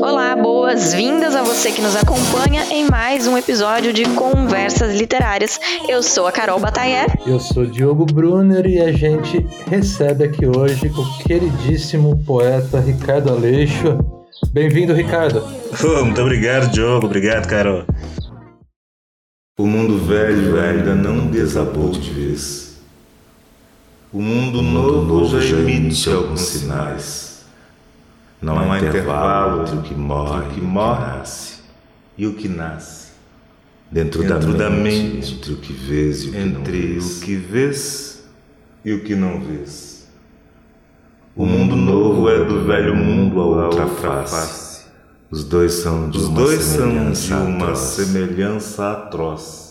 Olá, boas-vindas a você que nos acompanha em mais um episódio de Conversas Literárias. Eu sou a Carol Batayer. Eu sou Diogo Brunner e a gente recebe aqui hoje o queridíssimo poeta Ricardo Aleixo. Bem-vindo, Ricardo. Oh, muito obrigado, Diogo. Obrigado, Carol. O mundo velho ainda não desabou de vez. O mundo, o mundo novo, novo já emite alguns sinais não, não há intervalo entre o que morre, o que morre nasce, e o que nasce. Dentro, Dentro da, mente, entre o que vês e o que entre não vês. o que vês e o que não vês. O mundo novo é do velho mundo a outra face. Os dois são de, Os uma, dois semelhança são de uma atroz. semelhança atroz.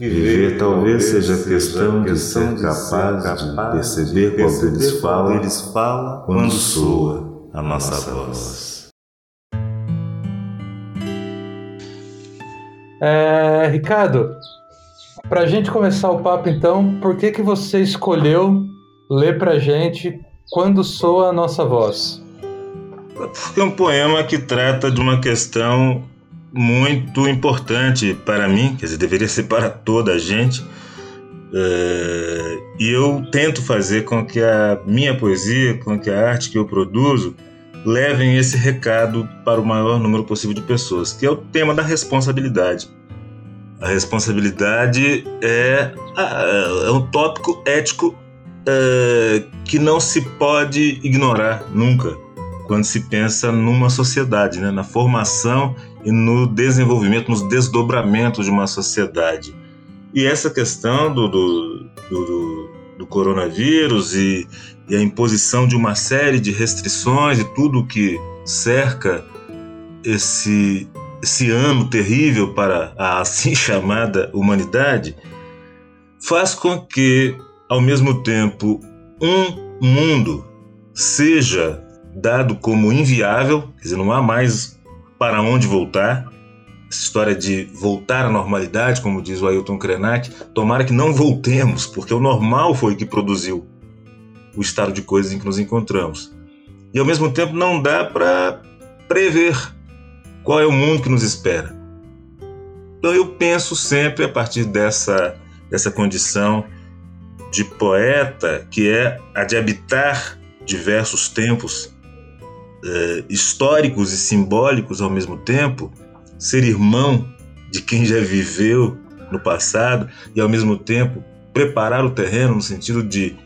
Viver, talvez seja questão de ser capaz, de perceber quando eles falam, eles falam quando soa a nossa, voz. É, Ricardo, para a gente começar o papo então, por que que você escolheu ler para gente quando soa a nossa voz? É um poema que trata de uma questão muito importante para mim, quer dizer, deveria ser para toda a gente. É, e eu tento fazer com que a minha poesia, com que a arte que eu produzo, levem esse recado para o maior número possível de pessoas, que é o tema da responsabilidade. A responsabilidade é, é um tópico ético é, que não se pode ignorar nunca quando se pensa numa sociedade, né? na formação e no desenvolvimento, nos desdobramentos de uma sociedade. E essa questão do, do, do, do coronavírus e, e, a imposição de uma série de restrições e tudo que cerca esse, esse ano terrível para a assim chamada humanidade faz com que, ao mesmo tempo, um mundo seja dado como inviável, quer dizer, não há mais para onde voltar. Essa história de voltar à normalidade, como diz o Ailton Krenak, tomara que não voltemos, porque o normal foi que produziu o estado de coisas em que nos encontramos. E ao mesmo tempo não dá para prever qual é o mundo que nos espera. Então eu penso sempre a partir dessa, dessa condição de poeta, que é a de habitar diversos tempos é, históricos e simbólicos ao mesmo tempo, ser irmão de quem já viveu no passado e ao mesmo tempo preparar o terreno no sentido de,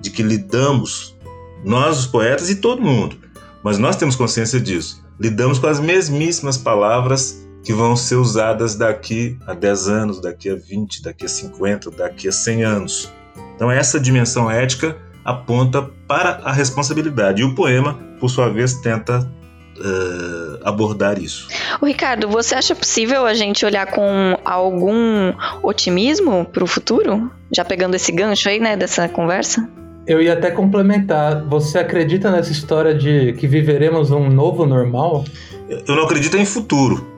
de que lidamos, nós os poetas e todo mundo, mas nós temos consciência disso, lidamos com as mesmíssimas palavras que vão ser usadas daqui a 10 anos, daqui a 20, daqui a 50, daqui a 100 anos. Então essa dimensão ética aponta para a responsabilidade. E o poema, por sua vez, tenta uh, abordar isso. O Ricardo, você acha possível a gente olhar com algum otimismo para o futuro? Já pegando esse gancho aí, né, dessa conversa? Eu ia até complementar. Você acredita nessa história de que viveremos um novo normal? Eu não acredito em futuro.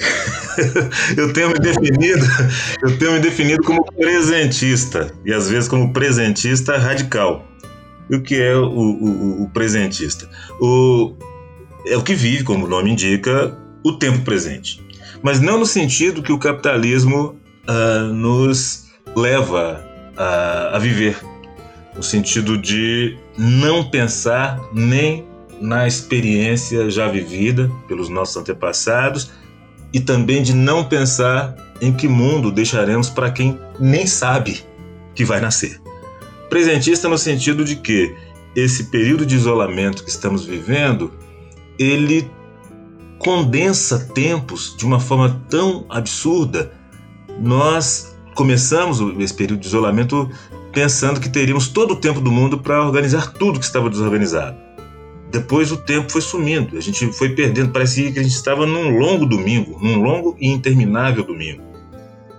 eu tenho me definido, eu tenho me definido como presentista e às vezes como presentista radical. E o que é o, o, o presentista? O, é o que vive, como o nome indica, o tempo presente. Mas não no sentido que o capitalismo uh, nos leva a, a viver, no sentido de não pensar nem na experiência já vivida pelos nossos antepassados e também de não pensar em que mundo deixaremos para quem nem sabe que vai nascer. Presentista no sentido de que esse período de isolamento que estamos vivendo, ele condensa tempos de uma forma tão absurda. Nós começamos esse período de isolamento pensando que teríamos todo o tempo do mundo para organizar tudo que estava desorganizado. Depois o tempo foi sumindo, a gente foi perdendo, parecia que a gente estava num longo domingo, num longo e interminável domingo.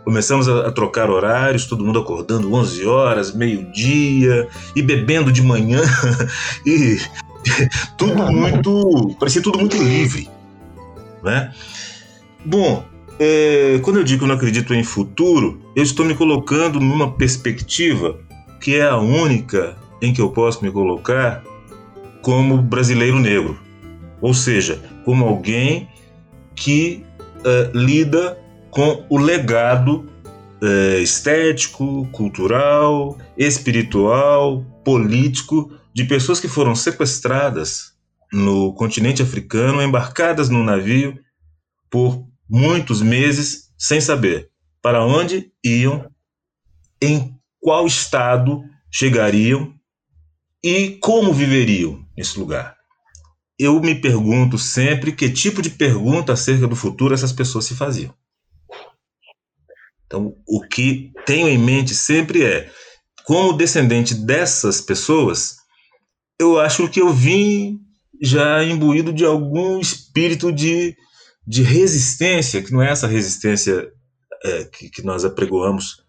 Começamos a, trocar horários, todo mundo acordando 11 horas, meio-dia, e bebendo de manhã, e tudo muito. parecia tudo muito livre. Né? Bom, é, quando eu digo que não acredito em futuro, eu estou me colocando numa perspectiva que é a única em que eu posso me colocar como brasileiro negro, ou seja, como alguém que uh, lida com o legado uh, estético, cultural, espiritual, político de pessoas que foram sequestradas no continente africano, embarcadas num navio por muitos meses sem saber para onde iam, em qual estado chegariam e como viveriam nesse lugar. Eu me pergunto sempre que tipo de pergunta acerca do futuro essas pessoas se faziam. Então, o que tenho em mente sempre é, como descendente dessas pessoas, eu acho que eu vim já imbuído de algum espírito de, de resistência, que não é essa resistência é, que, que nós apregoamos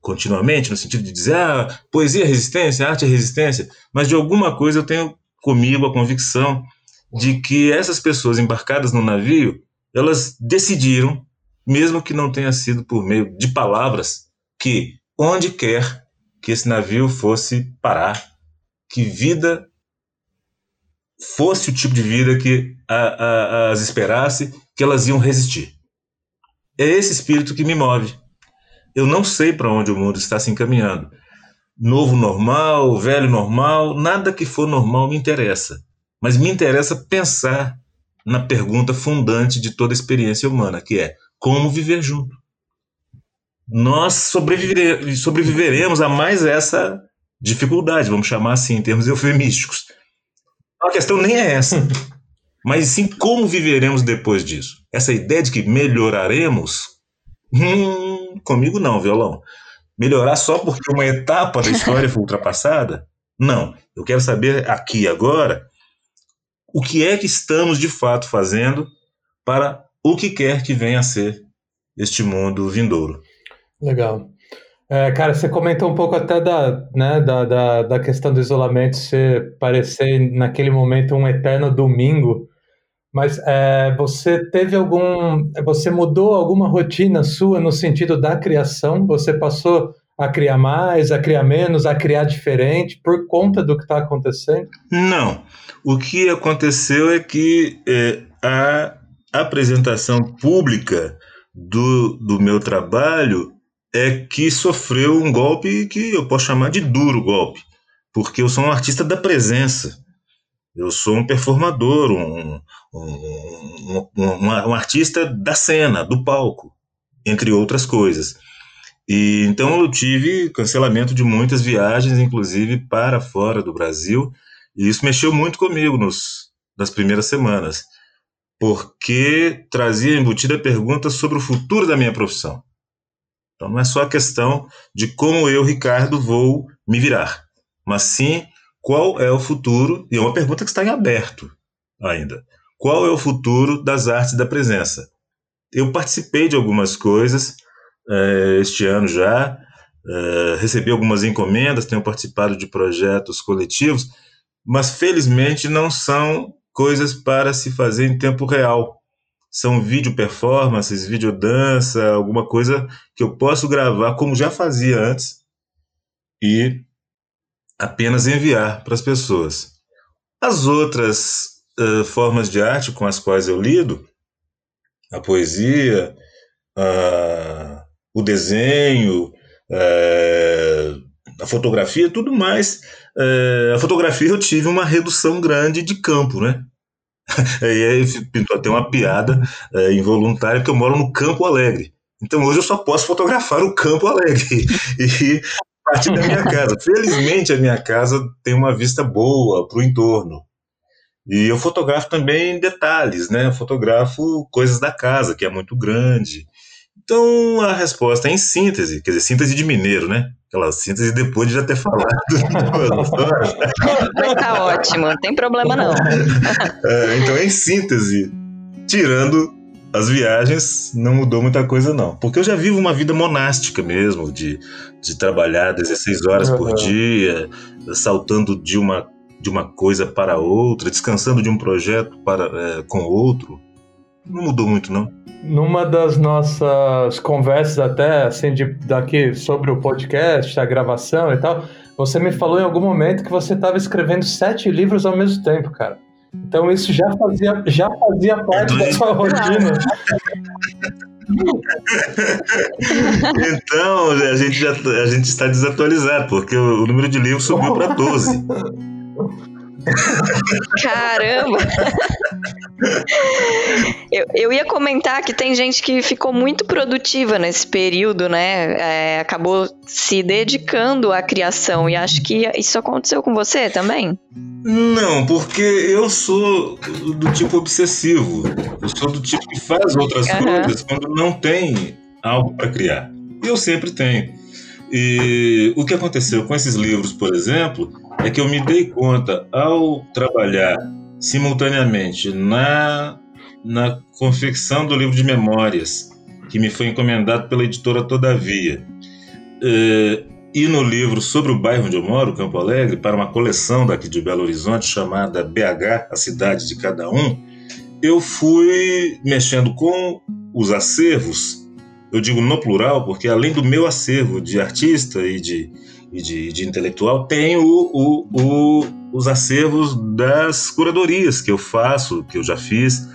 continuamente, no sentido de dizer, ah, poesia é resistência, arte é resistência, mas de alguma coisa eu tenho comigo a convicção de que essas pessoas embarcadas no navio, elas decidiram, mesmo que não tenha sido por meio de palavras, que onde quer que esse navio fosse parar, que vida fosse o tipo de vida que a, a, as esperasse, que elas iam resistir. É esse espírito que me move. Eu não sei para onde o mundo está se encaminhando. Novo normal, velho normal, nada que for normal me interessa. Mas me interessa pensar na pergunta fundante de toda experiência humana, que é como viver junto. Nós sobrevivere sobreviveremos a mais essa dificuldade, vamos chamar assim, em termos eufemísticos. A questão nem é essa, mas sim como viveremos depois disso. Essa ideia de que melhoraremos, hum, comigo não, violão. Melhorar só porque uma etapa da história foi ultrapassada? Não. Eu quero saber aqui agora o que é que estamos de fato fazendo para o que quer que venha a ser este mundo vindouro. Legal. É, cara, você comentou um pouco até da, né, da, da, da questão do isolamento ser parecer naquele momento um eterno domingo, mas é, você teve algum. Você mudou alguma rotina sua no sentido da criação? Você passou a criar mais, a criar menos, a criar diferente por conta do que está acontecendo? Não. O que aconteceu é que é, a apresentação pública do, do meu trabalho é que sofreu um golpe que eu posso chamar de duro golpe, porque eu sou um artista da presença. Eu sou um performador, um, um, um, um, artista da cena, do palco, entre outras coisas. E então eu tive cancelamento de muitas viagens, inclusive para fora do Brasil, e isso mexeu muito comigo nos, nas primeiras semanas, porque trazia embutida perguntas sobre o futuro da minha profissão. Então não é só a questão de como eu, Ricardo, vou me virar, mas sim qual é o futuro, e é uma pergunta que está em aberto ainda. Qual é o futuro das artes da presença? Eu participei de algumas coisas é, este ano já, é, recebi algumas encomendas, tenho participado de projetos coletivos, mas felizmente não são coisas para se fazer em tempo real são vídeo performances, vídeo dança, alguma coisa que eu posso gravar como já fazia antes e apenas enviar para as pessoas. As outras uh, formas de arte com as quais eu lido, a poesia, uh, o desenho, uh, a fotografia, tudo mais. A fotografia eu tive uma redução grande de campo, né? e aí pintou até uma piada é, involuntária, porque eu moro no Campo Alegre. Então hoje eu só posso fotografar o Campo Alegre e partir da minha casa. Felizmente a minha casa tem uma vista boa para o entorno. E eu fotografo também detalhes, né? Eu fotografo coisas da casa, que é muito grande. Então a resposta é em síntese, quer dizer, síntese de mineiro, né? Aquela síntese depois de já ter falado. Mas tá ótimo, não tem problema não. É, então, em síntese, tirando as viagens, não mudou muita coisa não. Porque eu já vivo uma vida monástica mesmo, de, de trabalhar 16 horas por dia, saltando de uma, de uma coisa para outra, descansando de um projeto para, é, com outro. Não mudou muito não. Numa das nossas conversas até assim de, daqui sobre o podcast, a gravação e tal, você me falou em algum momento que você estava escrevendo sete livros ao mesmo tempo, cara. Então isso já fazia, já fazia parte da sua rotina. então, a gente já a gente está desatualizado, porque o, o número de livros subiu para 12. Caramba! eu, eu ia comentar que tem gente que ficou muito produtiva nesse período, né? É, acabou se dedicando à criação. E acho que isso aconteceu com você também? Não, porque eu sou do tipo obsessivo. Eu sou do tipo que faz outras uhum. coisas quando não tem algo para criar. E eu sempre tenho. E o que aconteceu com esses livros, por exemplo, é que eu me dei conta ao trabalhar simultaneamente na, na confecção do livro de memórias, que me foi encomendado pela editora Todavia, é, e no livro sobre o bairro onde eu moro, Campo Alegre, para uma coleção daqui de Belo Horizonte chamada BH, a cidade de cada um, eu fui mexendo com os acervos, eu digo no plural, porque além do meu acervo de artista e de e de, de intelectual, tem o, o, o, os acervos das curadorias que eu faço, que eu já fiz.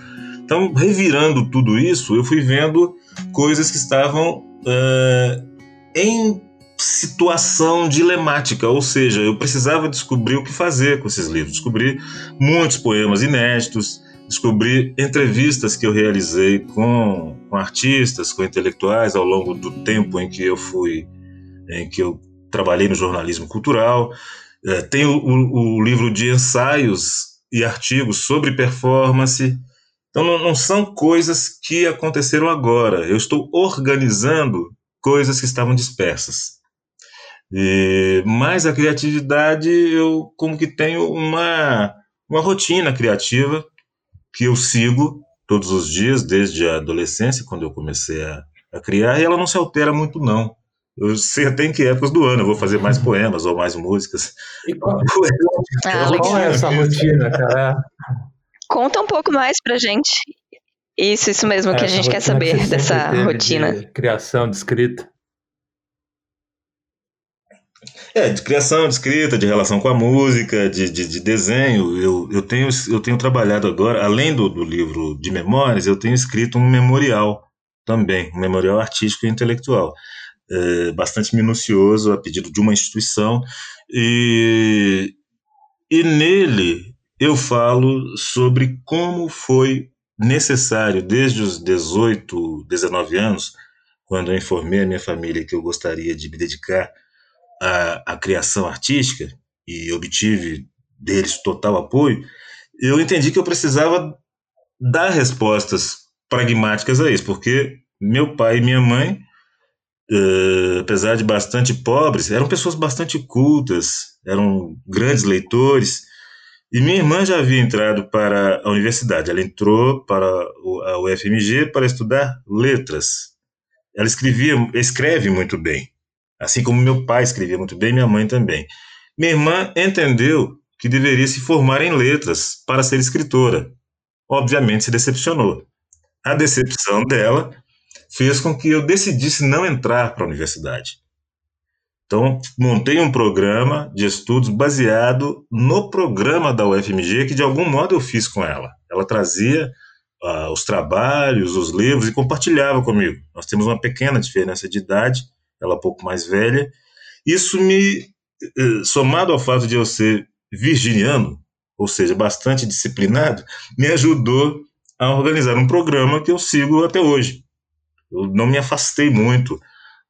Então, revirando tudo isso, eu fui vendo coisas que estavam uh, em situação dilemática, ou seja, eu precisava descobrir o que fazer com esses livros. Descobri muitos poemas inéditos, descobri entrevistas que eu realizei com, com artistas, com intelectuais ao longo do tempo em que eu fui, em que eu trabalhei no jornalismo cultural. É, tenho o, o, livro de ensaios e artigos sobre performance. Então, não, não são coisas que aconteceram agora. Eu estou organizando coisas que estavam dispersas. E, mas a criatividade, eu como que tenho uma, uma rotina criativa que eu sigo todos os dias, desde a adolescência, quando eu comecei a, a criar, e ela não se altera muito, não. Eu sei até em que épocas do ano eu vou fazer mais poemas ou mais músicas. E qual, ah, qual é essa rotina, cara? Conta um pouco mais pra gente. Isso, isso mesmo é, que a gente quer saber que dessa rotina. De criação, de escrita. É, de criação, de escrita, de relação com a música, de, de, de desenho. Eu, eu, tenho, eu tenho trabalhado agora, além do, do livro de memórias, eu tenho escrito um memorial também, um memorial artístico e intelectual é, bastante minucioso a pedido de uma instituição. E, e nele eu falo sobre como foi necessário desde os 18, 19 anos, quando eu informei a minha família que eu gostaria de me dedicar à, à criação artística e obtive deles total apoio, eu entendi que eu precisava dar respostas pragmáticas a isso, porque meu pai e minha mãe uh, apesar de bastante pobres, eram pessoas bastante cultas, eram grandes leitores. E minha irmã já havia entrado para a universidade. Ela entrou para a UFMG para estudar letras. Ela escrevia, escreve muito bem, assim como meu pai escrevia muito bem, minha mãe também. Minha irmã entendeu que deveria se formar em letras para ser escritora. Obviamente se decepcionou. A decepção dela fez com que eu decidisse não entrar para a universidade. Então, montei um programa de estudos baseado no programa da UFMG, que de algum modo eu fiz com ela. Ela trazia uh, os trabalhos, os livros e compartilhava comigo. Nós temos uma pequena diferença de idade, ela é um pouco mais velha. Isso me, eh, somado ao fato de eu ser virginiano, ou seja, bastante disciplinado, me ajudou a organizar um programa que eu sigo até hoje eu não me afastei muito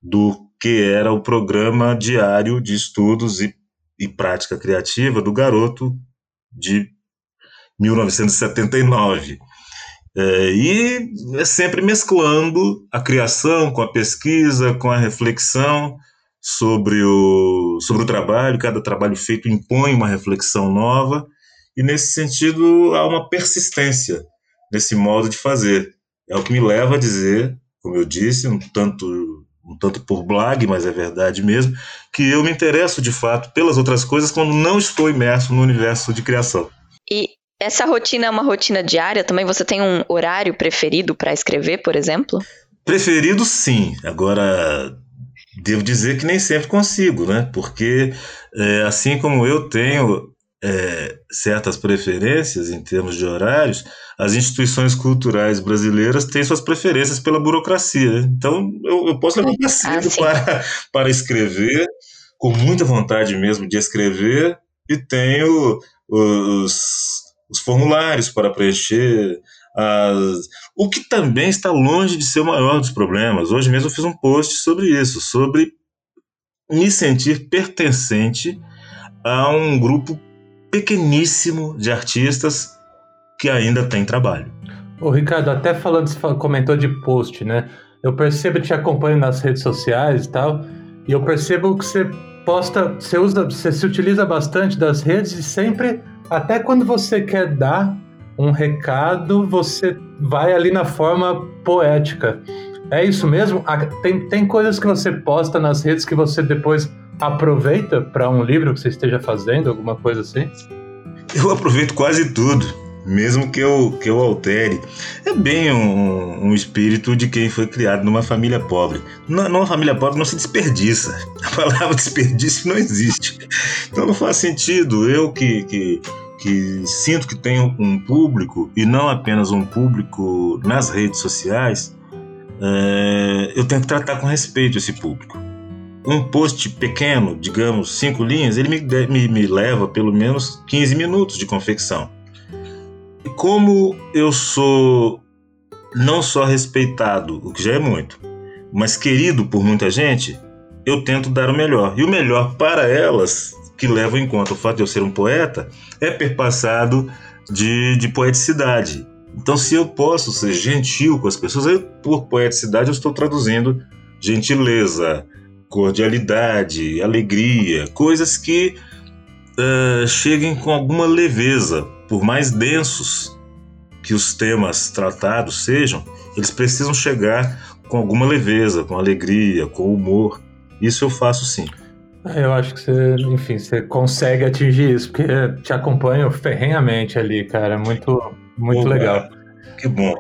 do que era o programa diário de estudos e, e prática criativa do garoto de 1979. É, e é sempre mesclando a criação com a pesquisa, com a reflexão sobre o, sobre o trabalho. Cada trabalho feito impõe uma reflexão nova, e nesse sentido há uma persistência nesse modo de fazer. É o que me leva a dizer como eu disse, um tanto, um tanto por blog, mas é verdade mesmo, que eu me interesso de fato pelas outras coisas quando não estou imerso no universo de criação. E essa rotina é uma rotina diária também? Você tem um horário preferido para escrever, por exemplo? Preferido, sim. Agora, devo dizer que nem sempre consigo, né? Porque é, assim como eu tenho é, certas preferências em termos de horários, as instituições culturais brasileiras têm suas preferências pela burocracia. Né? Então, eu, eu posso levantar cedo ah, para, para escrever, com muita vontade mesmo de escrever, e tenho os, os formulários para preencher, as, o que também está longe de ser o maior dos problemas. Hoje mesmo eu fiz um post sobre isso, sobre me sentir pertencente a um grupo pequeníssimo de artistas que ainda tem trabalho. Ô Ricardo, até falando, você comentou de post, né? Eu percebo, te acompanho nas redes sociais e tal, e eu percebo que você posta, você usa, você se utiliza bastante das redes e sempre, até quando você quer dar um recado, você vai ali na forma poética. É isso mesmo? Tem, tem coisas que você posta nas redes que você depois aproveita para um livro que você esteja fazendo, alguma coisa assim? Eu aproveito quase tudo, mesmo que eu, que eu altere. É bem um, um espírito de quem foi criado numa família pobre. Numa família pobre não se desperdiça. A palavra desperdício não existe. Então não faz sentido eu que, que que sinto que tenho um público e não apenas um público nas redes sociais, é, eu tenho que tratar com respeito esse público. Um post pequeno, digamos, cinco linhas, ele me, me, me leva pelo menos 15 minutos de confecção. E como eu sou não só respeitado, o que já é muito, mas querido por muita gente, eu tento dar o melhor. E o melhor para elas que levam em conta o fato de eu ser um poeta, é perpassado de, de poeticidade. Então, se eu posso ser gentil com as pessoas, eu, por poeticidade eu estou traduzindo gentileza, cordialidade, alegria, coisas que uh, cheguem com alguma leveza, por mais densos que os temas tratados sejam, eles precisam chegar com alguma leveza, com alegria, com humor. Isso eu faço sim. Eu acho que você, enfim, você consegue atingir isso, porque te acompanho ferrenhamente ali, cara. Muito, muito Pô, legal. Que bom,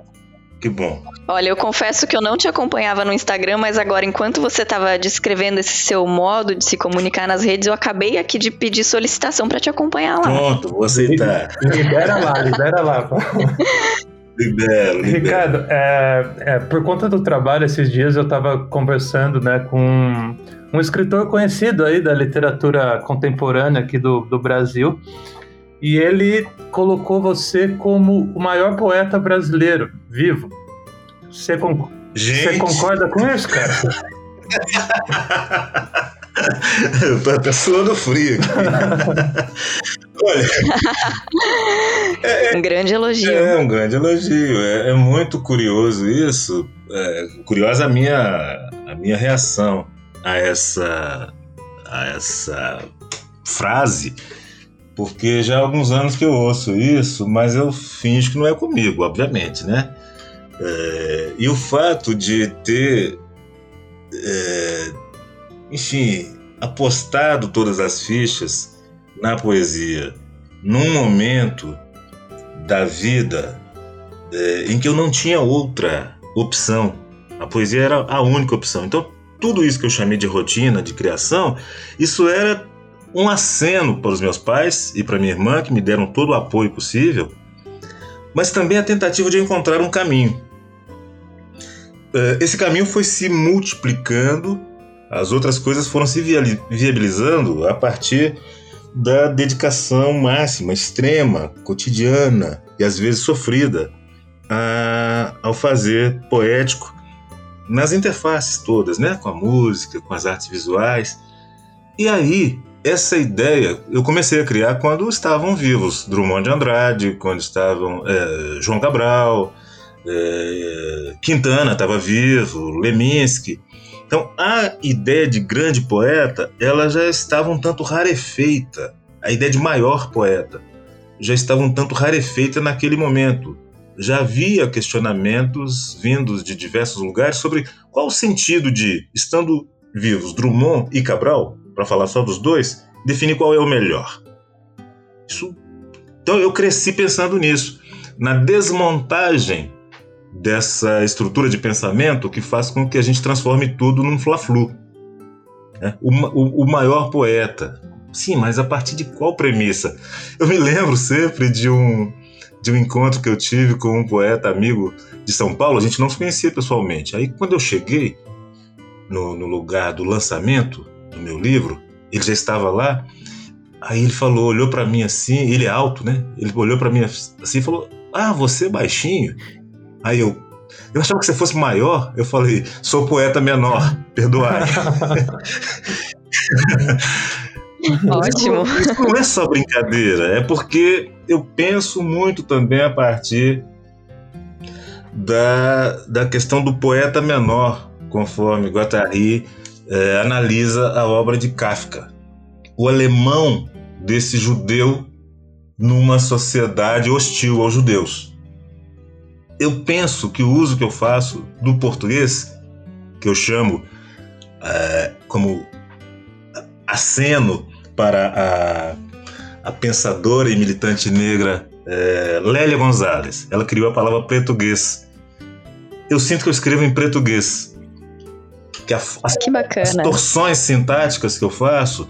que bom. Olha, eu confesso que eu não te acompanhava no Instagram, mas agora, enquanto você estava descrevendo esse seu modo de se comunicar nas redes, eu acabei aqui de pedir solicitação para te acompanhar lá. Pronto, vou aceitar. Libera lá, libera lá. Libero, libero. Ricardo, é, é, por conta do trabalho, esses dias eu estava conversando né, com um escritor conhecido aí da literatura contemporânea aqui do, do Brasil. E ele colocou você como o maior poeta brasileiro vivo. Você, con você concorda com isso, cara? Eu tô até suando frio aqui. Olha. É, é, um grande elogio. É, um grande elogio. É, é muito curioso isso. É, curiosa a minha, a minha reação a essa, a essa frase, porque já há alguns anos que eu ouço isso, mas eu finjo que não é comigo, obviamente, né? É, e o fato de ter, é, enfim, apostado todas as fichas na poesia, num momento da vida é, em que eu não tinha outra opção. A poesia era a única opção. Então, tudo isso que eu chamei de rotina, de criação, isso era um aceno para os meus pais e para minha irmã, que me deram todo o apoio possível, mas também a tentativa de encontrar um caminho. É, esse caminho foi se multiplicando, as outras coisas foram se viabilizando a partir da dedicação máxima, extrema, cotidiana e às vezes sofrida a, ao fazer poético nas interfaces todas, né? Com a música, com as artes visuais. E aí, essa ideia eu comecei a criar quando estavam vivos Drummond de Andrade, quando estavam é, João Cabral, é, Quintana estava vivo, Leminski. Então, a ideia de grande poeta, ela já estava um tanto rarefeita. A ideia de maior poeta já estava um tanto rarefeita naquele momento já havia questionamentos vindos de diversos lugares sobre qual o sentido de, estando vivos Drummond e Cabral, para falar só dos dois, definir qual é o melhor. Isso... Então eu cresci pensando nisso, na desmontagem dessa estrutura de pensamento que faz com que a gente transforme tudo num fla-flu. Né? O, o, o maior poeta. Sim, mas a partir de qual premissa? Eu me lembro sempre de um, de um encontro que eu tive com um poeta amigo de São Paulo, a gente não se conhecia pessoalmente. Aí quando eu cheguei no, no lugar do lançamento do meu livro, ele já estava lá. Aí ele falou, olhou para mim assim, ele é alto, né? Ele olhou para mim assim e falou: "Ah, você é baixinho?" Aí eu eu achava que você fosse maior. Eu falei: "Sou poeta menor, perdoai." Ótimo. Isso, isso não é só brincadeira, é porque eu penso muito também a partir da, da questão do poeta menor, conforme Guattari é, analisa a obra de Kafka. O alemão desse judeu numa sociedade hostil aos judeus. Eu penso que o uso que eu faço do português, que eu chamo é, como aceno para a, a pensadora e militante negra é, Lélia Gonzalez. Ela criou a palavra português. Eu sinto que eu escrevo em português. Que, a, as, que. As torções sintáticas que eu faço,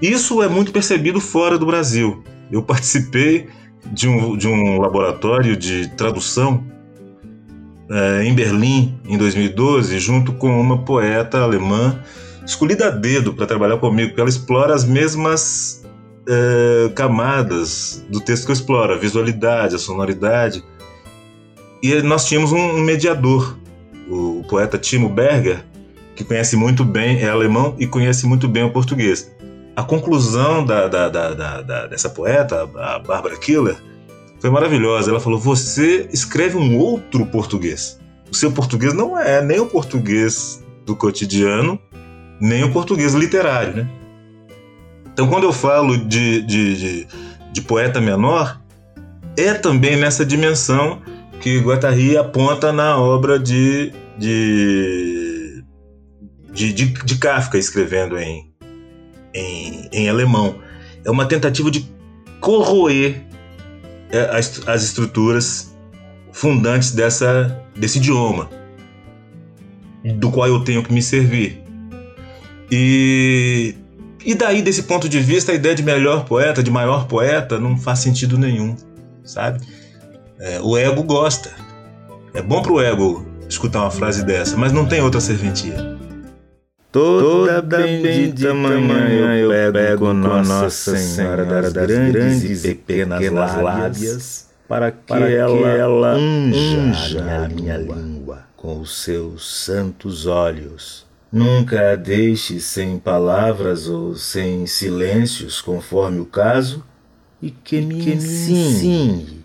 isso é muito percebido fora do Brasil. Eu participei de um, de um laboratório de tradução é, em Berlim em 2012, junto com uma poeta alemã escolhida a dedo para trabalhar comigo, porque ela explora as mesmas é, camadas do texto que eu exploro, a visualidade, a sonoridade. E nós tínhamos um mediador, o poeta Timo Berger, que conhece muito bem, é alemão e conhece muito bem o português. A conclusão da, da, da, dessa poeta, a Barbara Killer, foi maravilhosa. Ela falou: Você escreve um outro português. O seu português não é nem o português do cotidiano, nem o português literário. Né? Então, quando eu falo de, de, de, de poeta menor, é também nessa dimensão que Guattari aponta na obra de, de, de, de, de Kafka, escrevendo em, em, em alemão. É uma tentativa de corroer é, as, as estruturas fundantes dessa, desse idioma, do qual eu tenho que me servir. E, e daí, desse ponto de vista, a ideia de melhor poeta, de maior poeta, não faz sentido nenhum, sabe? É, o ego gosta. É bom pro ego escutar uma frase dessa, mas não tem outra serventia. Toda, bendita manhã eu pego Nossa Senhora das grandes e pequenas lábias para que, para ela, que ela unja a minha língua com os seus santos olhos Nunca a deixe sem palavras ou sem silêncios, conforme o caso, e que me, que ensine,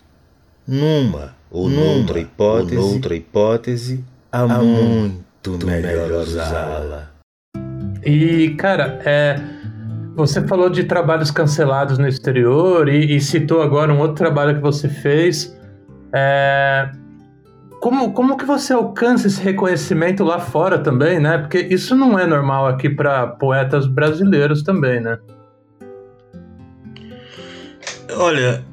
numa ou noutra hipótese, ou noutra hipótese a, a muito melhor usá-la. E, cara, é, você falou de trabalhos cancelados no exterior e, e, citou agora um outro trabalho que você fez. É, como, como que você alcança esse reconhecimento lá fora também, né? Porque isso não é normal aqui para poetas brasileiros também, né? Olha,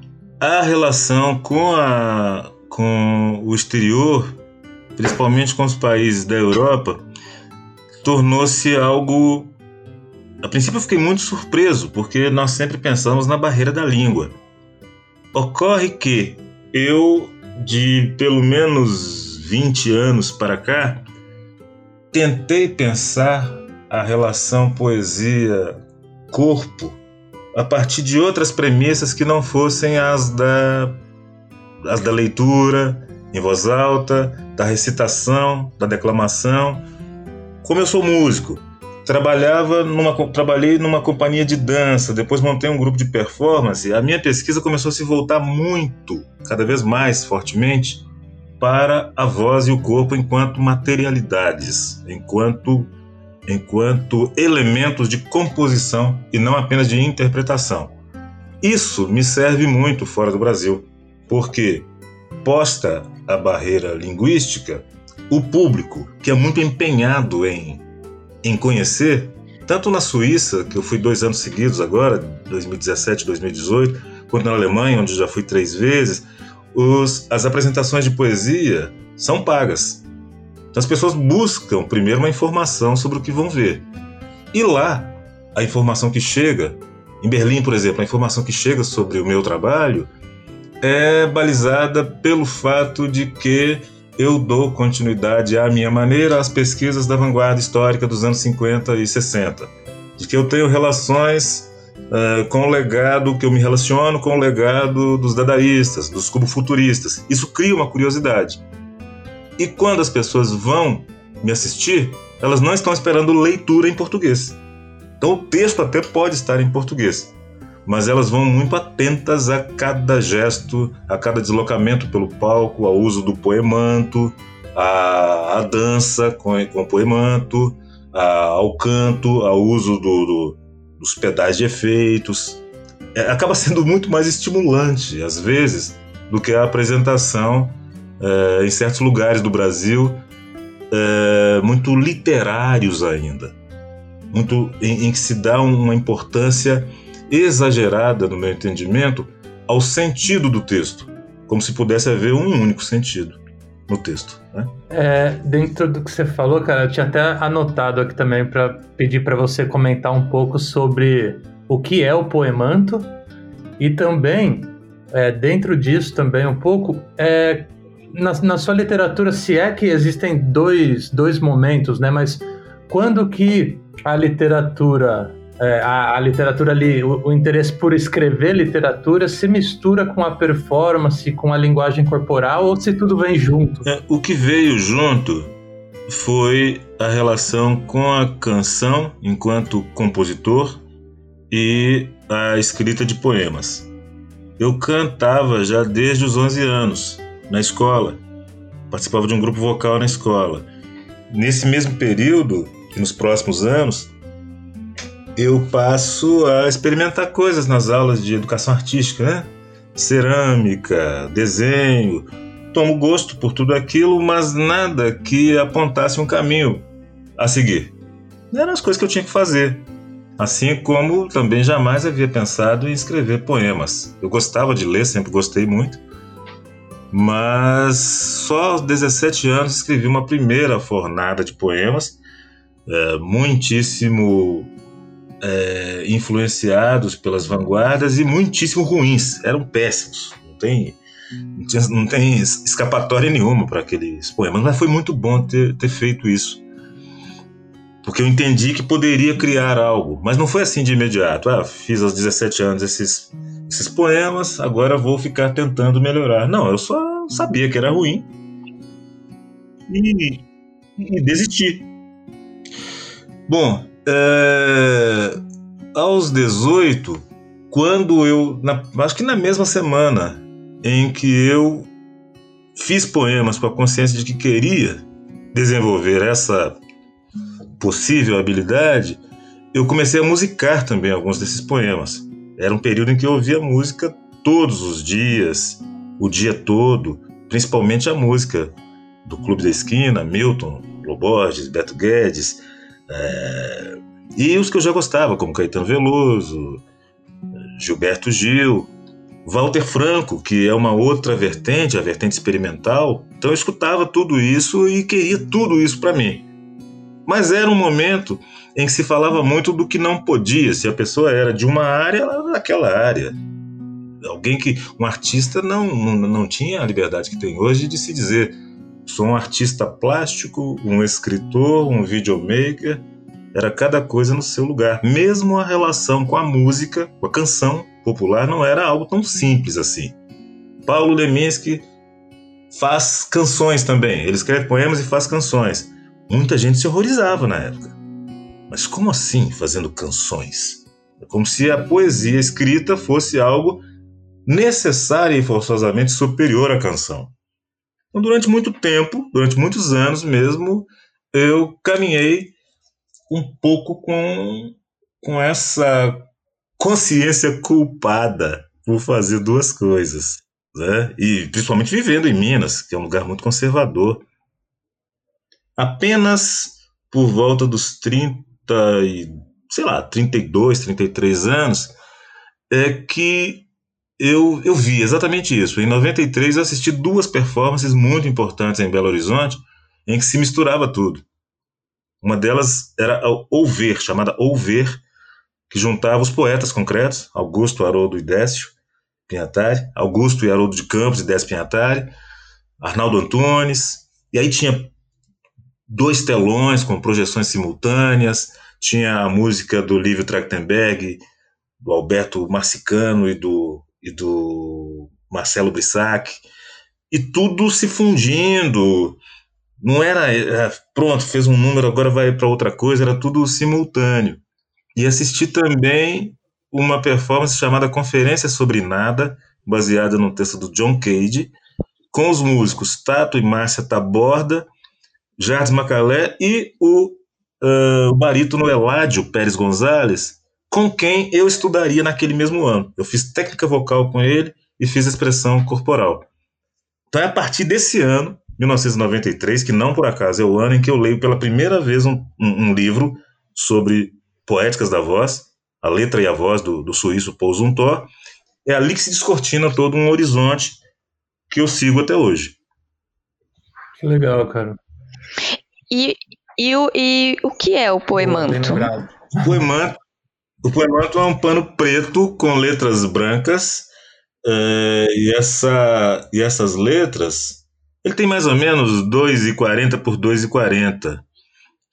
a relação com, a, com o exterior, principalmente com os países da Europa, tornou-se algo. A princípio eu fiquei muito surpreso, porque nós sempre pensamos na barreira da língua. Ocorre que eu de pelo menos 20 anos para cá, tentei pensar a relação poesia-corpo a partir de outras premissas que não fossem as da, as da leitura em voz alta, da recitação, da declamação. Como eu sou músico, trabalhava numa, trabalhei numa companhia de dança, depois montei um grupo de performance. A minha pesquisa começou a se voltar muito, cada vez mais fortemente, para a voz e o corpo enquanto materialidades, enquanto enquanto elementos de composição e não apenas de interpretação. Isso me serve muito fora do Brasil, porque posta a barreira linguística, o público, que é muito empenhado em em conhecer, tanto na Suíça, que eu fui dois anos seguidos agora, 2017 2018, quanto na Alemanha, onde já fui três vezes, os, as apresentações de poesia são pagas. Então as pessoas buscam primeiro uma informação sobre o que vão ver. E lá, a informação que chega, em Berlim, por exemplo, a informação que chega sobre o meu trabalho é balizada pelo fato de que eu dou continuidade à minha maneira às pesquisas da vanguarda histórica dos anos 50 e 60. De que eu tenho relações uh, com o legado, que eu me relaciono com o legado dos dadaístas, dos cubofuturistas. Isso cria uma curiosidade. E quando as pessoas vão me assistir, elas não estão esperando leitura em português. Então o texto até pode estar em português, mas elas vão muito atentas a cada gesto, a cada deslocamento pelo palco, ao uso do poemanto, à, dança com, com poemanto, ao canto, ao uso do, do, dos pedais de efeitos. É, acaba sendo muito mais estimulante, às vezes, do que a apresentação é, em certos lugares do Brasil, é, muito literários ainda, muito em, em que se dá uma importância exagerada, no meu entendimento, ao sentido do texto, como se pudesse haver um único sentido no texto. Né? É, dentro do que você falou, cara, eu tinha até anotado aqui também para pedir para você comentar um pouco sobre o que é o poemanto e também, é, dentro disso também um pouco, é, na, na sua literatura, se é que existem dois, dois momentos, né? Mas quando que a literatura é, a, a, literatura ali, o, o, interesse por escrever literatura se mistura com a performance, com a linguagem corporal, ou se tudo vem junto? É, o que veio junto foi a relação com a canção enquanto compositor e a escrita de poemas. Eu cantava já desde os 11 anos, na escola. Participava de um grupo vocal na escola. Nesse mesmo período, e nos próximos anos, eu passo a experimentar coisas nas aulas de educação artística, né? Cerâmica, desenho. Tomo gosto por tudo aquilo, mas nada que apontasse um caminho a seguir. Eram as coisas que eu tinha que fazer. Assim como também jamais havia pensado em escrever poemas. Eu gostava de ler, sempre gostei muito, mas só aos 17 anos escrevi uma primeira fornada de poemas, é, muitíssimo é, influenciados pelas vanguardas e muitíssimo ruins, eram péssimos. Não tem, não, tinha, não tem escapatória nenhuma para aqueles poemas, mas foi muito bom ter, ter feito isso. Porque eu entendi que poderia criar algo, mas não foi assim de imediato. Ah, fiz aos 17 anos esses, esses poemas, agora vou ficar tentando melhorar. Não, eu só sabia que era ruim e, e desisti. Bom, é, aos 18, quando eu. Na, acho que na mesma semana em que eu fiz poemas com a consciência de que queria desenvolver essa possível habilidade, eu comecei a musicar também alguns desses poemas. Era um período em que eu ouvia música todos os dias, o dia todo, principalmente a música do Clube da Esquina, Milton, Loborges, Beto Guedes, é, e os que eu já gostava, como Caetano Veloso, Gilberto Gil, Walter Franco, que é uma outra vertente, a vertente experimental. Então eu escutava tudo isso e queria tudo isso para mim. Mas era um momento em que se falava muito do que não podia, se a pessoa era de uma área, ela era daquela área. Alguém que um artista não, não, não tinha a liberdade que tem hoje de se dizer sou um artista plástico, um escritor, um videomaker. Era cada coisa no seu lugar. Mesmo a relação com a música, com a canção popular, não era algo tão simples assim. Paulo Leminski faz canções também. Ele escreve poemas e faz canções. Muita gente se horrorizava na época. Mas como assim fazendo canções? É como se a poesia escrita fosse algo necessário e forçosamente superior à canção. Então, durante muito tempo, durante muitos anos mesmo, eu caminhei um pouco com, com essa consciência culpada por fazer duas coisas. Né? E principalmente vivendo em Minas, que é um lugar muito conservador. Apenas por volta dos 30 e, sei lá, 32, 33 anos, é que eu, eu vi exatamente isso. Em 93 eu assisti duas performances muito importantes em Belo Horizonte, em que se misturava tudo. Uma delas era a Ouver, chamada Ouver, que juntava os poetas concretos, Augusto, Haroldo e Décio Pinhatari, Augusto e Haroldo de Campos e Décio Pinhatari, Arnaldo Antunes, e aí tinha dois telões com projeções simultâneas, tinha a música do Lívio Trachtenberg, do Alberto Marcicano e do, e do Marcelo Brissac, e tudo se fundindo. Não era, era pronto, fez um número, agora vai para outra coisa, era tudo simultâneo. E assisti também uma performance chamada Conferência sobre Nada, baseada no texto do John Cage, com os músicos Tato e Márcia Taborda, Jardim Macalé e o, uh, o barítono Eládio Pérez Gonzalez, com quem eu estudaria naquele mesmo ano. Eu fiz técnica vocal com ele e fiz expressão corporal. Então é a partir desse ano, 1993, que não por acaso é o ano em que eu leio pela primeira vez um, um, um livro sobre poéticas da voz, a letra e a voz do, do suíço Paul Zumthor, é ali que se descortina todo um horizonte que eu sigo até hoje. Que legal, cara. E, e, o, e o que é o poemanto? O poemanto, o poemanto é um pano preto com letras brancas é, e, essa, e essas letras, ele tem mais ou menos 2,40 por 2,40.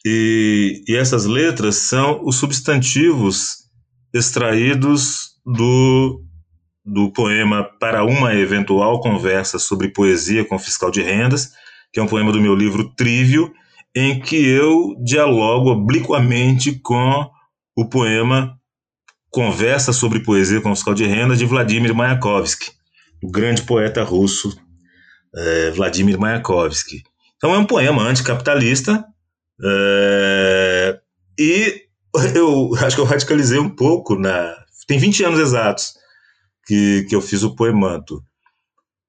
E, e essas letras são os substantivos extraídos do, do poema Para uma Eventual Conversa sobre Poesia com Fiscal de Rendas, que é um poema do meu livro Trívio, em que eu dialogo obliquamente com o poema Conversa sobre Poesia com Fiscal de Rendas, de Vladimir Mayakovsky, o grande poeta russo é, Vladimir Mayakovsky. Então é um poema anticapitalista é, e eu acho que eu radicalizei um pouco na. Tem 20 anos exatos que, que eu fiz o poemanto.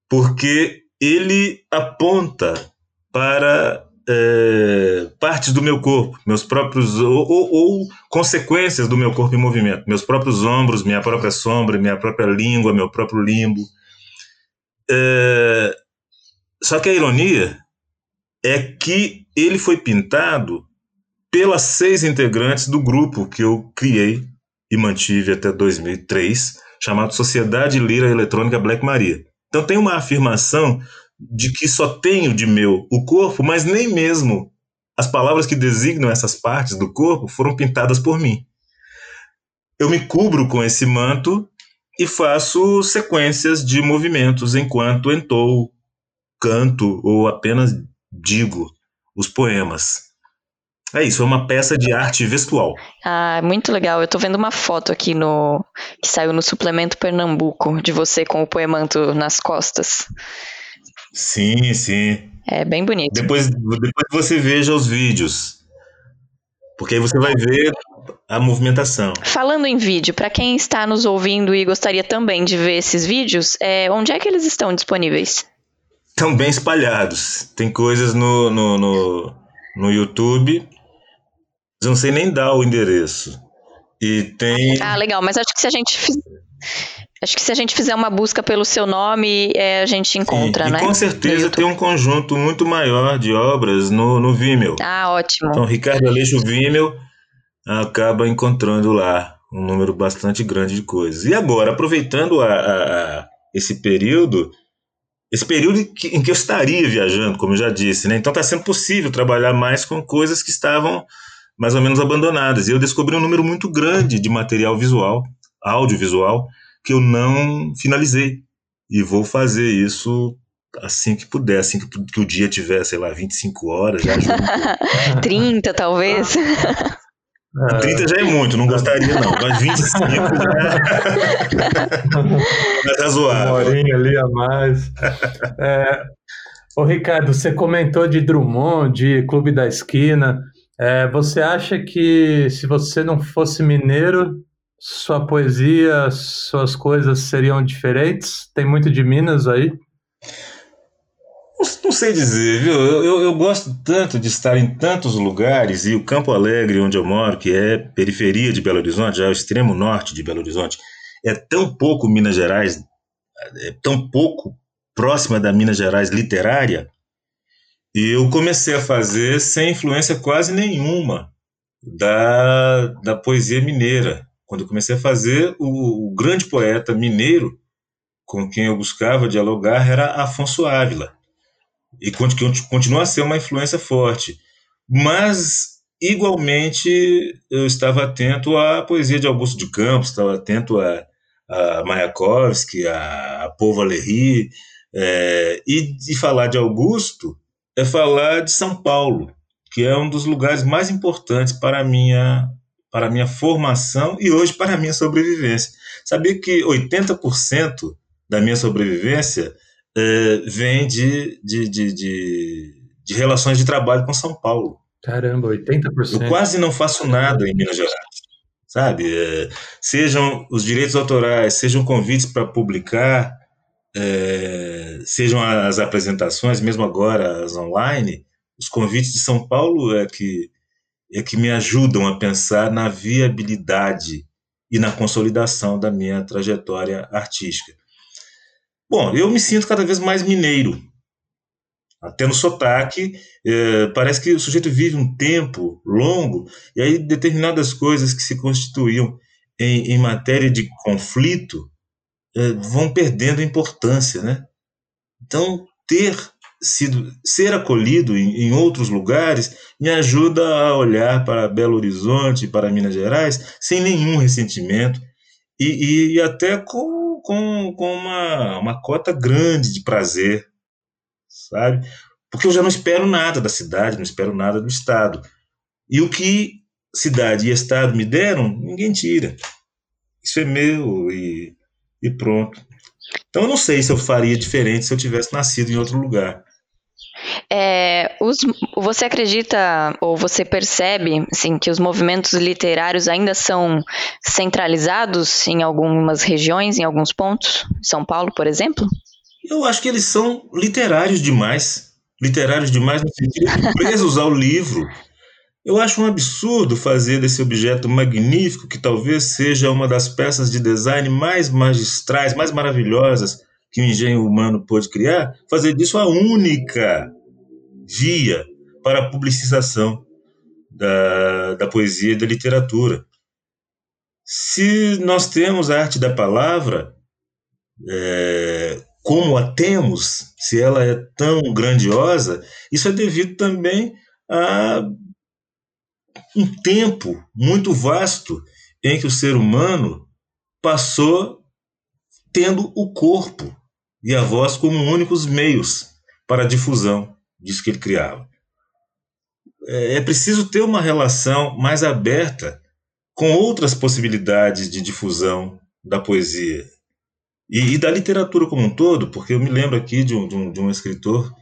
Porque ele aponta para é, partes do meu corpo, meus próprios. Ou, ou, ou, consequências do meu corpo em movimento. Meus próprios ombros, minha própria sombra, minha própria língua, meu próprio limbo. É, só que a ironia é que ele foi pintado pelas seis integrantes do grupo que eu criei e mantive até 2003, chamado Sociedade Lira Eletrônica Black Maria. Então tem uma afirmação de que só tenho de meu o corpo, mas nem mesmo as palavras que designam essas partes do corpo foram pintadas por mim. Eu me cubro com esse manto e faço sequências de movimentos enquanto entoo, canto ou apenas digo os poemas. É isso, é uma peça de arte vestual. Ah, muito legal. Eu tô vendo uma foto aqui no que saiu no suplemento Pernambuco de você com o poemanto nas costas. Sim, sim. É bem bonito. Depois, depois você veja os vídeos. Porque aí você vai ver a movimentação. Falando em vídeo, para quem está nos ouvindo e gostaria também de ver esses vídeos, é, onde é que eles estão disponíveis? Estão bem espalhados. Tem coisas no, no, no, no YouTube não sei nem dar o endereço. E tem. Ah, legal, mas acho que se a gente. Acho que se a gente fizer uma busca pelo seu nome, é, a gente encontra, Sim, né? com certeza tem um conjunto muito maior de obras no, no Vimeo. Ah, ótimo. Então, Ricardo Aleixo Vimeo acaba encontrando lá um número bastante grande de coisas. E agora, aproveitando a, a, a esse período, esse período em que eu estaria viajando, como eu já disse, né? Então está sendo possível trabalhar mais com coisas que estavam mais ou menos abandonadas. E eu descobri um número muito grande de material visual, audiovisual, que eu não finalizei. E vou fazer isso assim que puder, assim que, que o dia tiver, sei lá, 25 horas, já ajuda. 30 talvez. 30 já é muito, não gostaria não, mas 25 já é razoável. Uma horinha ali a mais. É, ô Ricardo, você comentou de Drummond, de Clube da Esquina. É, você acha que se você não fosse mineiro, sua poesia, suas coisas seriam diferentes? Tem muito de Minas aí? Não, sei dizer, viu? Eu, eu, eu, gosto tanto de estar em tantos lugares e o Campo Alegre, onde eu moro, que é periferia de Belo Horizonte, já é o extremo norte de Belo Horizonte, é tão pouco Minas Gerais, é tão pouco próxima da Minas Gerais literária, E eu comecei a fazer sem influência quase nenhuma da, da poesia mineira. Quando eu comecei a fazer, o, o grande poeta mineiro com quem eu buscava dialogar era Afonso Ávila. E continua a ser uma influência forte. Mas, igualmente, eu estava atento à poesia de Augusto de Campos, estava atento a, a Mayakovsky, a, a Paul Valéry. É, e, e falar de Augusto é falar de São Paulo, que é um dos lugares mais importantes para a minha, para a minha formação e hoje para a minha sobrevivência. Sabia que 80% da minha sobrevivência é, vem de, de, de, de, de relações de trabalho com São Paulo. Caramba, 80%. Eu quase não faço nada em Minas Gerais. Sabe? É, sejam os direitos autorais, sejam convites para publicar, é, sejam as apresentações, mesmo agora as online, os convites de São Paulo é que, é que me ajudam a pensar na viabilidade e na consolidação da minha trajetória artística. Bom, eu me sinto cada vez mais mineiro. Até no sotaque, é, parece que o sujeito vive um tempo longo, e aí determinadas coisas que se constituíam em, em matéria de conflito é, vão perdendo importância, né? Então, ter sido, ser acolhido em, em, outros lugares me ajuda a olhar para Belo Horizonte, para Minas Gerais, sem nenhum ressentimento e, e, e até com com, com uma, uma cota grande de prazer, sabe? Porque eu já não espero nada da cidade, não espero nada do Estado. E o que cidade e Estado me deram, ninguém tira. Isso é meu e, e pronto. Então eu não sei se eu faria diferente se eu tivesse nascido em outro lugar. É, os, você acredita ou você percebe assim, que os movimentos literários ainda são centralizados em algumas regiões, em alguns pontos? São Paulo, por exemplo? Eu acho que eles são literários demais. Literários demais no sentido de presos ao livro. Eu acho um absurdo fazer desse objeto magnífico, que talvez seja uma das peças de design mais magistrais, mais maravilhosas que o engenho humano pôde criar, fazer disso a única via para a publicização da, da poesia e da literatura. Se nós temos a arte da palavra, é, como a temos, se ela é tão grandiosa, isso é devido também a um tempo muito vasto em que o ser humano passou tendo o corpo e a voz como únicos meios para a difusão disso que ele criava. É, é preciso ter uma relação mais aberta com outras possibilidades de difusão da poesia e, e da literatura como um todo, porque eu me lembro aqui de um, de um, de um escritor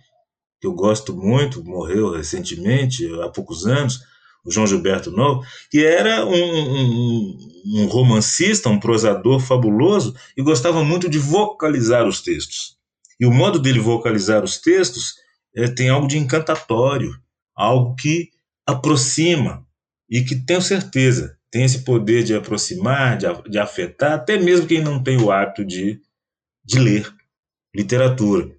que eu gosto muito, morreu recentemente, há poucos anos, o João Gilberto Novo, que era um, um, um, romancista, um prosador fabuloso e gostava muito de vocalizar os textos. E o modo dele vocalizar os textos é, tem algo de encantatório, algo que aproxima e que tenho certeza tem esse poder de aproximar, de, de afetar, até mesmo quem não tem o hábito de, de ler literatura.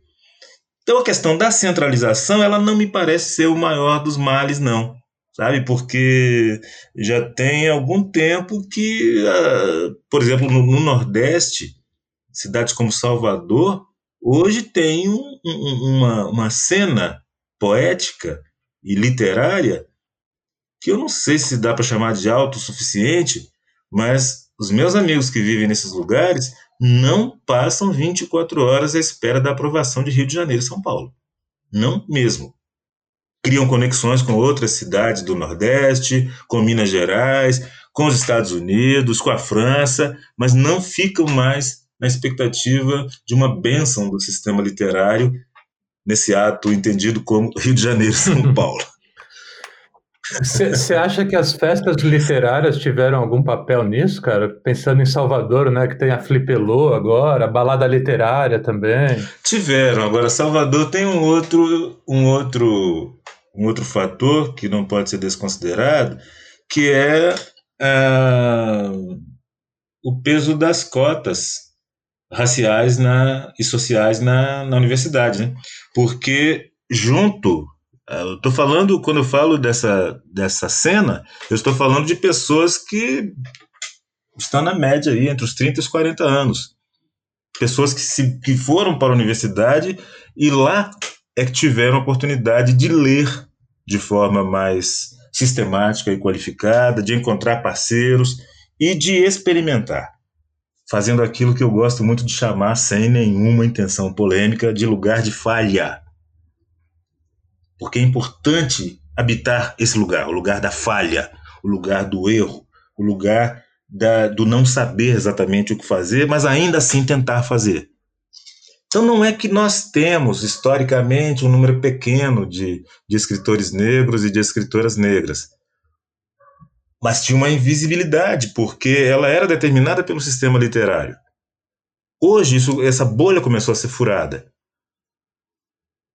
Então a questão da centralização, ela não me parece ser o maior dos males, não sabe? Porque já tem algum tempo que, uh, por exemplo, no, Nordeste, cidades como Salvador, hoje tem um, um, uma, uma cena poética e literária que eu não sei se dá para chamar de autossuficiente, mas os meus amigos que vivem nesses lugares não passam 24 horas à espera da aprovação de Rio de Janeiro e São Paulo. Não mesmo criam conexões com outras cidades do Nordeste, com Minas Gerais, com os Estados Unidos, com a França, mas não ficam mais na expectativa de uma bênção do sistema literário nesse ato entendido como Rio de Janeiro São Paulo. Você acha que as festas literárias tiveram algum papel nisso, cara? Pensando em Salvador, né, que tem a Flipelô agora, a balada literária também. Tiveram. Agora Salvador tem um outro, um outro um outro fator que não pode ser desconsiderado, que é uh, o peso das cotas raciais na, e sociais na, na universidade. Né? Porque, junto Eu estou falando, quando eu falo dessa, dessa cena, eu estou falando de pessoas que estão na média aí, entre os 30 e os 40 anos. Pessoas que, se, que foram para a universidade e lá é que tiveram a oportunidade de ler de forma mais sistemática e qualificada, de encontrar parceiros e de experimentar, fazendo aquilo que eu gosto muito de chamar, sem nenhuma intenção polêmica, de lugar de falha porque é importante habitar esse lugar, o lugar da falha, o lugar do erro, o lugar da, do não saber exatamente o que fazer, mas ainda assim tentar fazer. Então não é que nós temos, historicamente, um número pequeno de, de escritores negros e de escritoras negras. Mas tinha uma invisibilidade, porque ela era determinada pelo sistema literário. Hoje, isso, essa bolha começou a ser furada.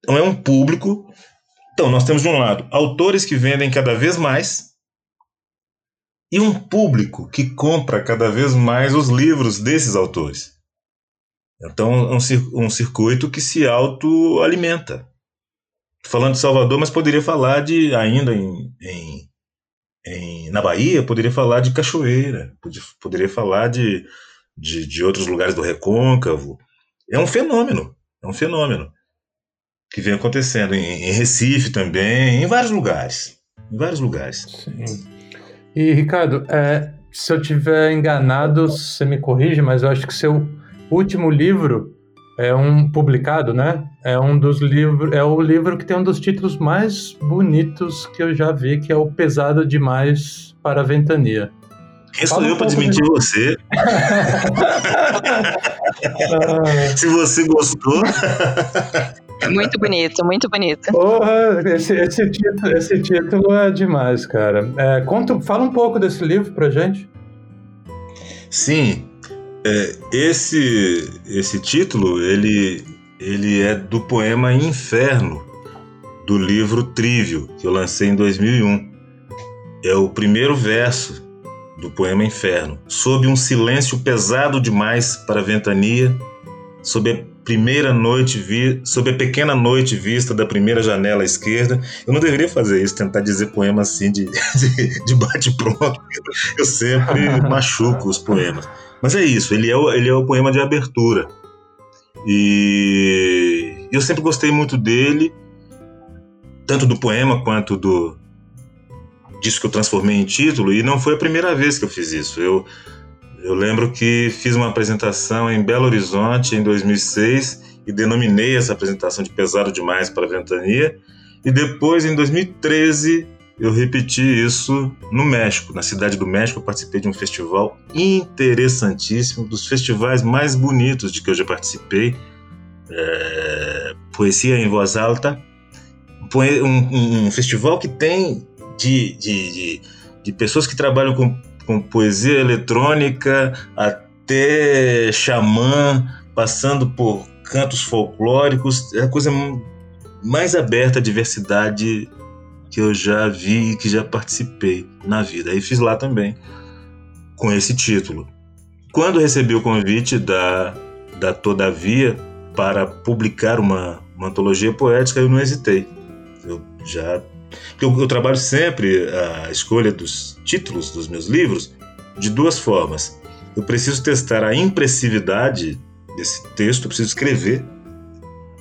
Então é um público então, nós temos de um lado autores que vendem cada vez mais e um público que compra cada vez mais os livros desses autores. Então, é um, um circuito que se autoalimenta. Falando de Salvador, mas poderia falar de, ainda em, em, em, na Bahia, poderia falar de Cachoeira, poderia falar de, de, de outros lugares do Recôncavo. É um fenômeno, é um fenômeno que vem acontecendo em, em Recife também, em vários lugares. Em vários lugares. Sim. E, Ricardo, é, se eu tiver enganado, você me corrige, mas eu acho que seu último livro é um publicado, né? É um dos livros, é o livro que tem um dos títulos mais bonitos que eu já vi, que é o Pesado Demais para a Ventania. Quem sou eu para desmentir de... você? Se você gostou. Muito bonito, muito bonito. Porra, esse, esse, título, esse título é demais, cara. É, conta, fala um pouco desse livro pra gente. Sim, é, esse, esse título ele, ele é do poema Inferno, do livro Trívio, que eu lancei em 2001. É o primeiro verso do poema Inferno. Sob um silêncio pesado demais para a ventania, sob a primeira noite vi, sob a pequena noite vista da primeira janela à esquerda. Eu não deveria fazer isso, tentar dizer poema assim de, de, de bate-pronto. Eu sempre machuco os poemas. Mas é isso, ele é, o, ele é o poema de abertura. E eu sempre gostei muito dele, tanto do poema quanto do disso que eu transformei em título, e não foi a primeira vez que eu fiz isso. Eu eu lembro que fiz uma apresentação em Belo Horizonte em 2006 e denominei essa apresentação de Pesado Demais para a Ventania. E depois, em 2013, eu repeti isso no México, na cidade do México. Eu participei de um festival interessantíssimo, dos festivais mais bonitos de que eu já participei. É, poesia em voz alta. Um, um, um festival que tem de, de, de, de pessoas que trabalham com com poesia eletrônica até xamã, passando por cantos folclóricos, é a coisa mais aberta à diversidade que eu já vi e que já participei na vida. Aí fiz lá também, com esse título. Quando recebi o convite da, da Todavia para publicar uma, uma antologia poética, eu não hesitei. Eu já eu, eu trabalho sempre a escolha dos títulos dos meus livros de duas formas. Eu preciso testar a impressividade desse texto, eu preciso escrever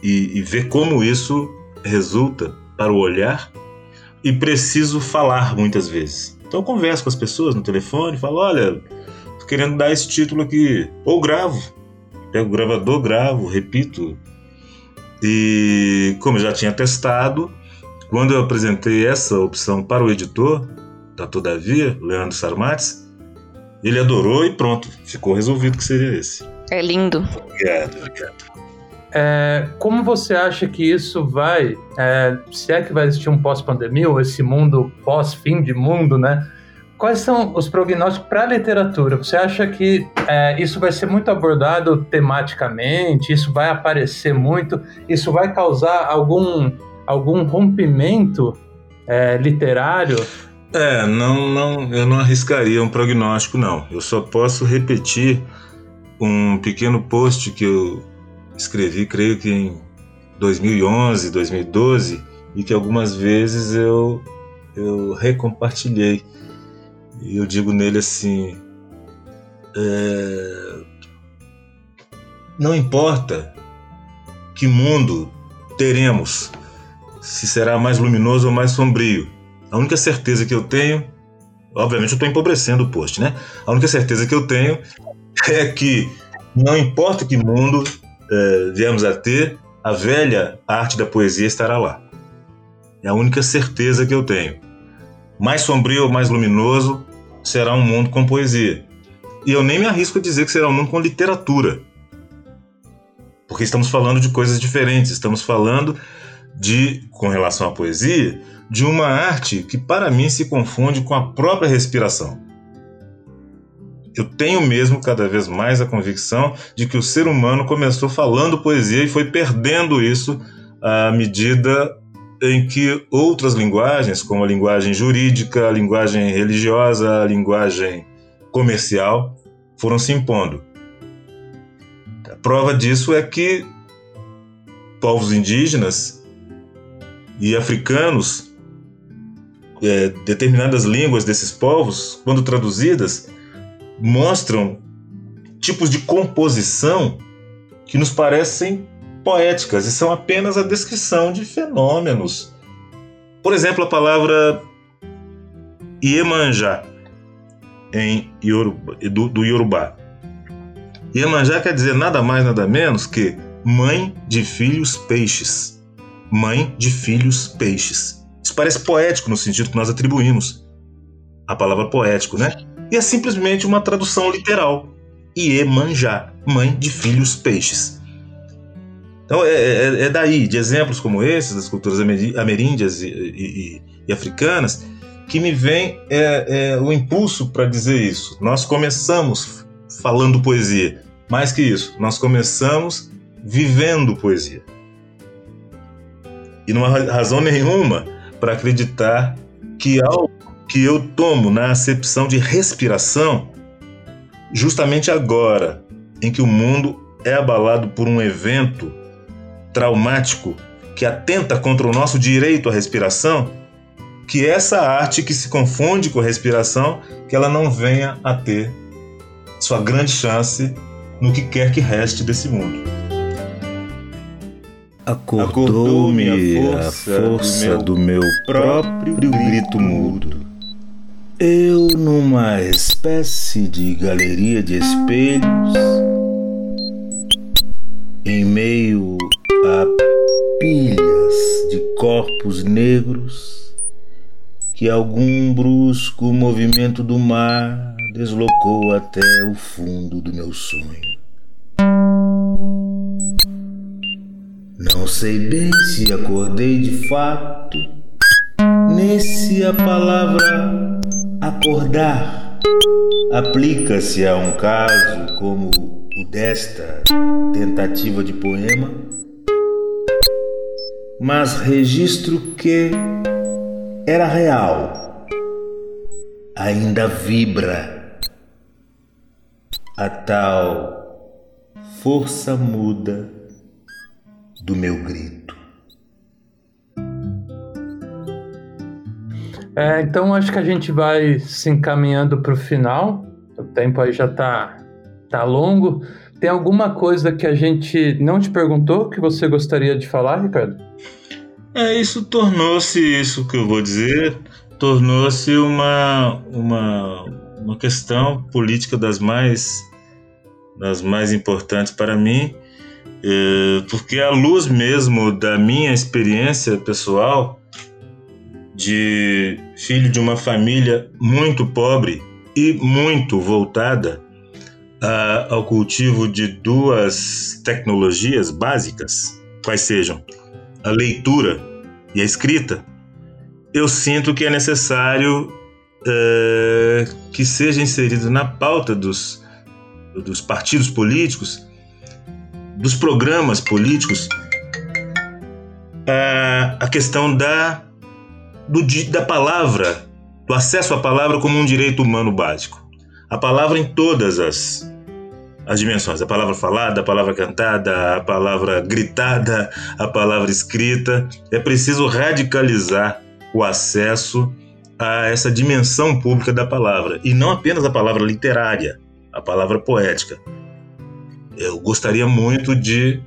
e, e ver como isso resulta para o olhar e preciso falar muitas vezes. Então eu converso com as pessoas no telefone, falo, olha, tô querendo dar esse título aqui, ou gravo, pego o gravador, gravo, repito. E como eu já tinha testado, quando eu apresentei essa opção para o editor da Todavia, Leandro Sarmates, ele adorou e pronto, ficou resolvido que seria esse. É lindo. Obrigado, obrigado. É, como você acha que isso vai, é, se é que vai existir um pós-pandemia, ou esse mundo pós-fim de mundo, né? Quais são os prognósticos para a literatura? Você acha que é, isso vai ser muito abordado tematicamente? Isso vai aparecer muito? Isso vai causar algum algum rompimento é, literário? É, não, não, eu não arriscaria um prognóstico, não. Eu só posso repetir um pequeno post que eu escrevi, creio que em 2011, 2012, e que algumas vezes eu, eu recompartilhei. E eu digo nele assim: é, não importa que mundo teremos, se será mais luminoso ou mais sombrio. A única certeza que eu tenho, obviamente eu estou empobrecendo o post, né? A única certeza que eu tenho é que não importa que mundo é, viemos a ter, a velha arte da poesia estará lá. É a única certeza que eu tenho. Mais sombrio mais luminoso será um mundo com poesia. E eu nem me arrisco a dizer que será um mundo com literatura. Porque estamos falando de coisas diferentes. Estamos falando de, com relação à poesia, de uma arte que para mim se confunde com a própria respiração. Eu tenho mesmo cada vez mais a convicção de que o ser humano começou falando poesia e foi perdendo isso à medida em que outras linguagens, como a linguagem jurídica, a linguagem religiosa, a linguagem comercial, foram se impondo. A prova disso é que povos indígenas e africanos, é, determinadas línguas desses povos, quando traduzidas, mostram tipos de composição que nos parecem poéticas e são apenas a descrição de fenômenos. Por exemplo, a palavra Iemanjá em Yoruba, do, do Yorubá. Iemanjá quer dizer nada mais nada menos que mãe de filhos peixes. Mãe de filhos peixes. Isso parece poético no sentido que nós atribuímos a palavra poético, né? E é simplesmente uma tradução literal. Iemanjá, mãe de filhos peixes. Então é, é, é, daí, de exemplos como esses, das culturas ameríndias e, e, e africanas, que me vem é, é o impulso para dizer isso. Nós começamos falando poesia. Mais que isso, nós começamos vivendo poesia. E não há razão nenhuma para acreditar que algo que eu tomo na acepção de respiração, justamente agora, em que o mundo é abalado por um evento traumático que atenta contra o nosso direito à respiração, que essa arte que se confunde com a respiração, que ela não venha a ter sua grande chance no que quer que reste desse mundo. Acordou-me a força, a força do, meu do meu próprio grito mudo. Eu, numa espécie de galeria de espelhos, em meio a pilhas de corpos negros, que algum brusco movimento do mar deslocou até o fundo do meu sonho. Não sei bem se acordei de fato, nem se a palavra acordar aplica-se a um caso como o desta tentativa de poema, mas registro que era real, ainda vibra a tal força muda do meu grito. É, então acho que a gente vai se encaminhando para o final. O tempo aí já está tá longo. Tem alguma coisa que a gente não te perguntou que você gostaria de falar, Ricardo? É, isso tornou-se, isso que eu vou dizer, tornou-se uma, uma, uma questão política das mais, das mais importantes para mim, é, porque à luz mesmo da minha experiência pessoal, de filho de uma família muito pobre e muito voltada a, ao cultivo de duas tecnologias básicas, quais sejam a leitura e a escrita, eu sinto que é necessário é, que seja inserido na pauta dos, dos partidos políticos, dos programas políticos, a, a questão da do, da palavra, do acesso à palavra como um direito humano básico. A palavra em todas as, as dimensões: a palavra falada, a palavra cantada, a palavra gritada, a palavra escrita. É preciso radicalizar o acesso a essa dimensão pública da palavra e não apenas a palavra literária, a palavra poética. Eu gostaria muito de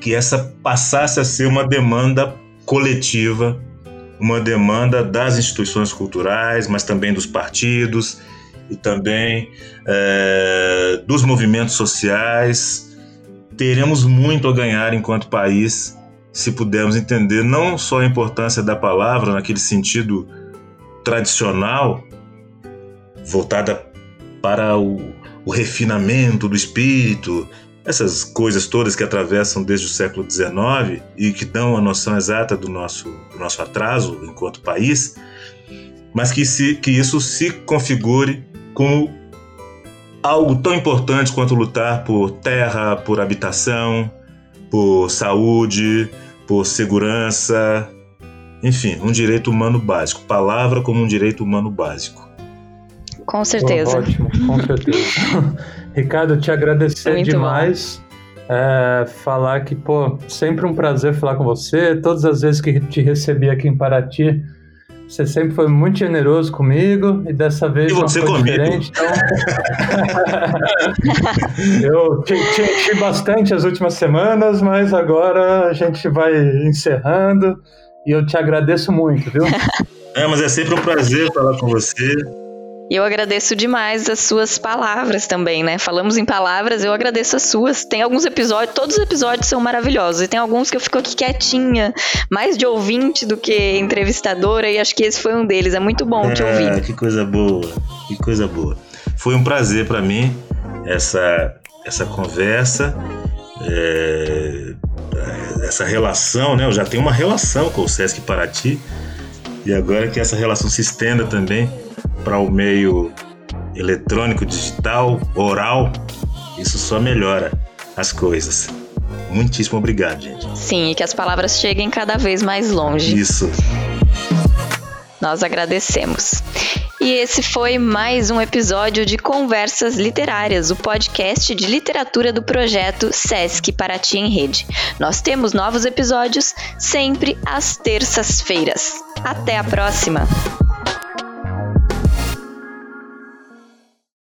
que essa passasse a ser uma demanda coletiva, uma demanda das instituições culturais, mas também dos partidos e também é, dos movimentos sociais. Teremos muito a ganhar enquanto país se pudermos entender não só a importância da palavra naquele sentido tradicional, voltada para o, o refinamento do espírito, essas coisas todas que atravessam desde o século XIX e que dão a noção exata do nosso, do nosso atraso enquanto país, mas que, se, que isso se configure como algo tão importante quanto lutar por terra, por habitação, por saúde, por segurança, enfim, um direito humano básico. Palavra como um direito humano básico. Com certeza. ótimo, com certeza. Ricardo, te agradecer Muito demais. É, falar que, pô, sempre um prazer falar com você. Todas as vezes que te recebi aqui em Paraty, você sempre foi muito generoso comigo e dessa vez e não foi comigo. diferente. Então... eu te, te enchi bastante as últimas semanas, mas agora a gente vai encerrando e eu te agradeço muito, viu? É, mas é sempre um prazer falar com você. E eu agradeço demais as suas palavras também, né? Falamos em palavras, eu agradeço as suas. Tem alguns episódios, todos os episódios são maravilhosos. E tem alguns que eu fico aqui quietinha, mais de ouvinte do que entrevistadora, e acho que esse foi um deles. É muito bom é, te ouvir. Que coisa boa, que coisa boa. Foi um prazer para mim essa, essa conversa. É, essa relação, né? Eu já tenho uma relação com o Sesc Paraty e agora que essa relação se estenda também para o meio eletrônico, digital, oral, isso só melhora as coisas. Muitíssimo obrigado, gente. Sim, e que as palavras cheguem cada vez mais longe. Isso. Nós agradecemos. E esse foi mais um episódio de Conversas Literárias, o podcast de literatura do projeto Sesc Paraty em Rede. Nós temos novos episódios sempre às terças-feiras. Até a próxima!